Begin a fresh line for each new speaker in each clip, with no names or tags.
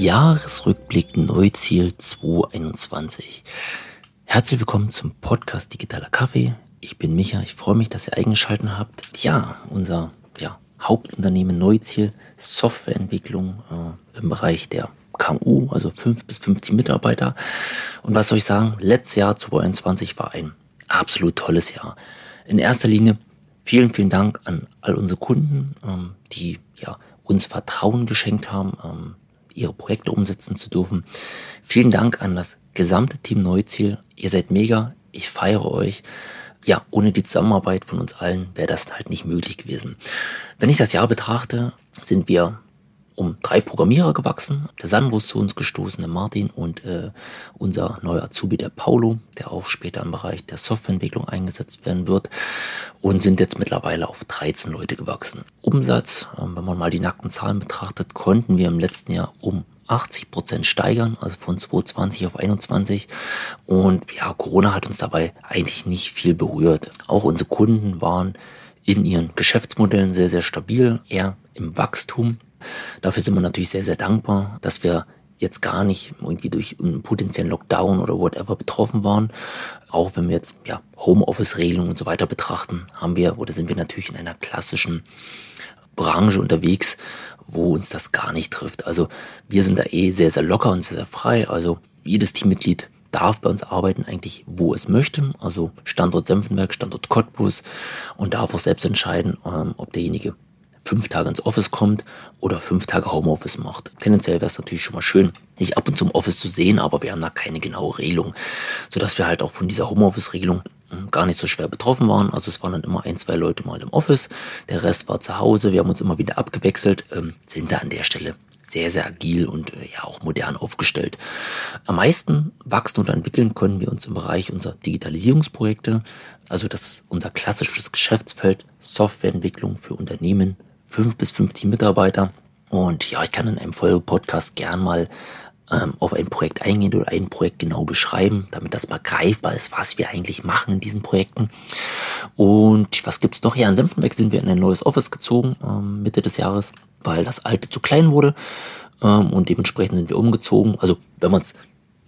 Jahresrückblick Neuziel 2021. Herzlich willkommen zum Podcast Digitaler Kaffee. Ich bin Micha, ich freue mich, dass ihr eingeschaltet habt. Ja, unser ja, Hauptunternehmen Neuziel, Softwareentwicklung äh, im Bereich der KMU, also 5 bis 15 Mitarbeiter. Und was soll ich sagen? Letztes Jahr 2021 war ein absolut tolles Jahr. In erster Linie vielen, vielen Dank an all unsere Kunden, ähm, die ja, uns Vertrauen geschenkt haben, ähm, ihre Projekte umsetzen zu dürfen. Vielen Dank an das gesamte Team Neuziel. Ihr seid mega. Ich feiere euch. Ja, ohne die Zusammenarbeit von uns allen wäre das halt nicht möglich gewesen. Wenn ich das Jahr betrachte, sind wir um drei Programmierer gewachsen. Der Sandro ist zu uns gestoßen, der Martin und äh, unser neuer Azubi, der Paulo, der auch später im Bereich der Softwareentwicklung eingesetzt werden wird. Und sind jetzt mittlerweile auf 13 Leute gewachsen. Umsatz, äh, wenn man mal die nackten Zahlen betrachtet, konnten wir im letzten Jahr um 80 Prozent steigern, also von 2020 auf 21. Und ja, Corona hat uns dabei eigentlich nicht viel berührt. Auch unsere Kunden waren in ihren Geschäftsmodellen sehr, sehr stabil, eher im Wachstum. Dafür sind wir natürlich sehr, sehr dankbar, dass wir jetzt gar nicht irgendwie durch einen potenziellen Lockdown oder whatever betroffen waren. Auch wenn wir jetzt ja, Homeoffice-Regelungen und so weiter betrachten, haben wir oder sind wir natürlich in einer klassischen Branche unterwegs, wo uns das gar nicht trifft. Also wir sind da eh sehr, sehr locker und sehr, sehr frei. Also jedes Teammitglied darf bei uns arbeiten, eigentlich wo es möchte. Also Standort Senfenberg, Standort Cottbus und darf auch selbst entscheiden, ähm, ob derjenige fünf Tage ins Office kommt oder fünf Tage Homeoffice macht. Tendenziell wäre es natürlich schon mal schön, nicht ab und zu im Office zu sehen, aber wir haben da keine genaue Regelung, sodass wir halt auch von dieser Homeoffice-Regelung hm, gar nicht so schwer betroffen waren. Also es waren dann immer ein, zwei Leute mal im Office, der Rest war zu Hause, wir haben uns immer wieder abgewechselt, ähm, sind da an der Stelle sehr, sehr agil und äh, ja auch modern aufgestellt. Am meisten wachsen und entwickeln können wir uns im Bereich unserer Digitalisierungsprojekte, also das ist unser klassisches Geschäftsfeld, Softwareentwicklung für Unternehmen, fünf bis 50 Mitarbeiter. Und ja, ich kann in einem Folge-Podcast gern mal ähm, auf ein Projekt eingehen oder ein Projekt genau beschreiben, damit das mal greifbar ist, was wir eigentlich machen in diesen Projekten. Und was gibt's noch? Ja, in Senftenberg sind wir in ein neues Office gezogen, ähm, Mitte des Jahres, weil das alte zu klein wurde. Ähm, und dementsprechend sind wir umgezogen. Also, wenn man es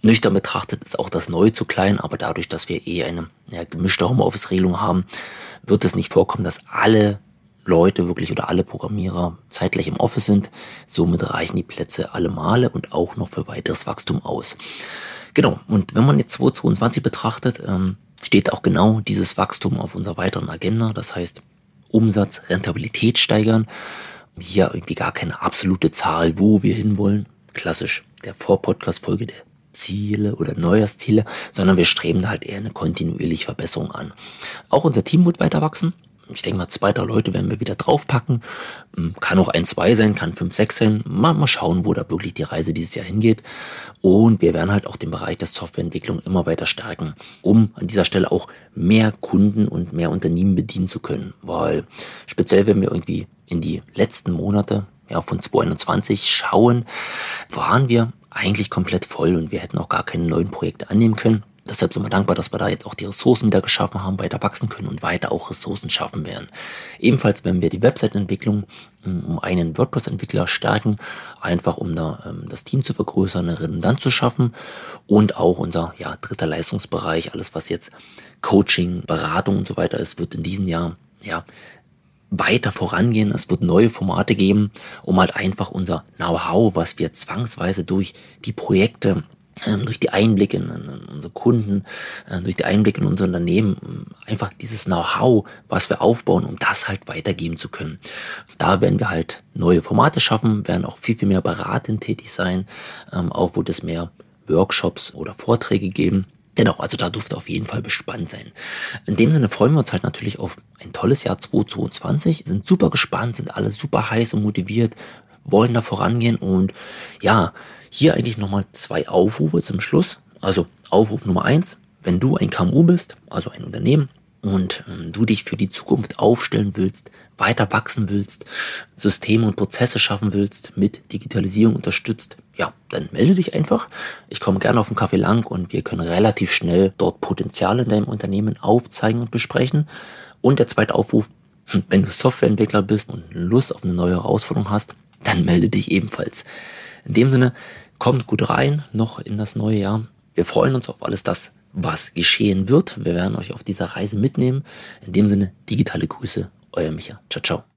nüchtern betrachtet, ist auch das Neue zu klein, aber dadurch, dass wir eh eine ja, gemischte Homeoffice-Regelung haben, wird es nicht vorkommen, dass alle Leute wirklich oder alle Programmierer zeitgleich im Office sind. Somit reichen die Plätze alle Male und auch noch für weiteres Wachstum aus. Genau, und wenn man jetzt 2022 betrachtet, ähm, steht auch genau dieses Wachstum auf unserer weiteren Agenda. Das heißt, Umsatz, Rentabilität steigern. Hier irgendwie gar keine absolute Zahl, wo wir hinwollen. Klassisch der Vorpodcast-Folge der Ziele oder Neujahrsziele, sondern wir streben da halt eher eine kontinuierliche Verbesserung an. Auch unser Team wird weiter wachsen ich denke mal, zwei, drei Leute werden wir wieder draufpacken. Hm, kann auch ein, zwei sein, kann fünf, sechs sein. Mal, mal schauen, wo da wirklich die Reise dieses Jahr hingeht. Und wir werden halt auch den Bereich der Softwareentwicklung immer weiter stärken, um an dieser Stelle auch mehr Kunden und mehr Unternehmen bedienen zu können. Weil speziell, wenn wir irgendwie in die letzten Monate ja, von 2021 schauen, waren wir eigentlich komplett voll und wir hätten auch gar keine neuen Projekte annehmen können. Deshalb sind wir dankbar, dass wir da jetzt auch die Ressourcen wieder geschaffen haben, weiter wachsen können und weiter auch Ressourcen schaffen werden. Ebenfalls werden wir die Website-Entwicklung ähm, um einen WordPress-Entwickler stärken, einfach um da ähm, das Team zu vergrößern, eine Redundanz zu schaffen und auch unser ja, dritter Leistungsbereich, alles was jetzt Coaching, Beratung und so weiter ist, wird in diesem Jahr ja weiter vorangehen. Es wird neue Formate geben, um halt einfach unser Know-how, was wir zwangsweise durch die Projekte durch die Einblicke in, unsere Kunden, äh, durch die Einblicke in unser Unternehmen, einfach dieses Know-how, was wir aufbauen, um das halt weitergeben zu können. Da werden wir halt neue Formate schaffen, werden auch viel, viel mehr beratend tätig sein, ähm, auch wird es mehr Workshops oder Vorträge geben. Dennoch, also da dürfte auf jeden Fall bespannt sein. In dem Sinne freuen wir uns halt natürlich auf ein tolles Jahr 2022, sind super gespannt, sind alle super heiß und motiviert, wollen da vorangehen und ja, hier eigentlich nochmal zwei Aufrufe zum Schluss. Also Aufruf Nummer eins, wenn du ein KMU bist, also ein Unternehmen, und ähm, du dich für die Zukunft aufstellen willst, weiter wachsen willst, Systeme und Prozesse schaffen willst, mit Digitalisierung unterstützt, ja, dann melde dich einfach. Ich komme gerne auf den Kaffee lang und wir können relativ schnell dort Potenziale in deinem Unternehmen aufzeigen und besprechen. Und der zweite Aufruf, wenn du Softwareentwickler bist und Lust auf eine neue Herausforderung hast, dann melde dich ebenfalls. In dem Sinne, kommt gut rein noch in das neue Jahr. Wir freuen uns auf alles das, was geschehen wird. Wir werden euch auf dieser Reise mitnehmen. In dem Sinne, digitale Grüße, euer Micha. Ciao, ciao.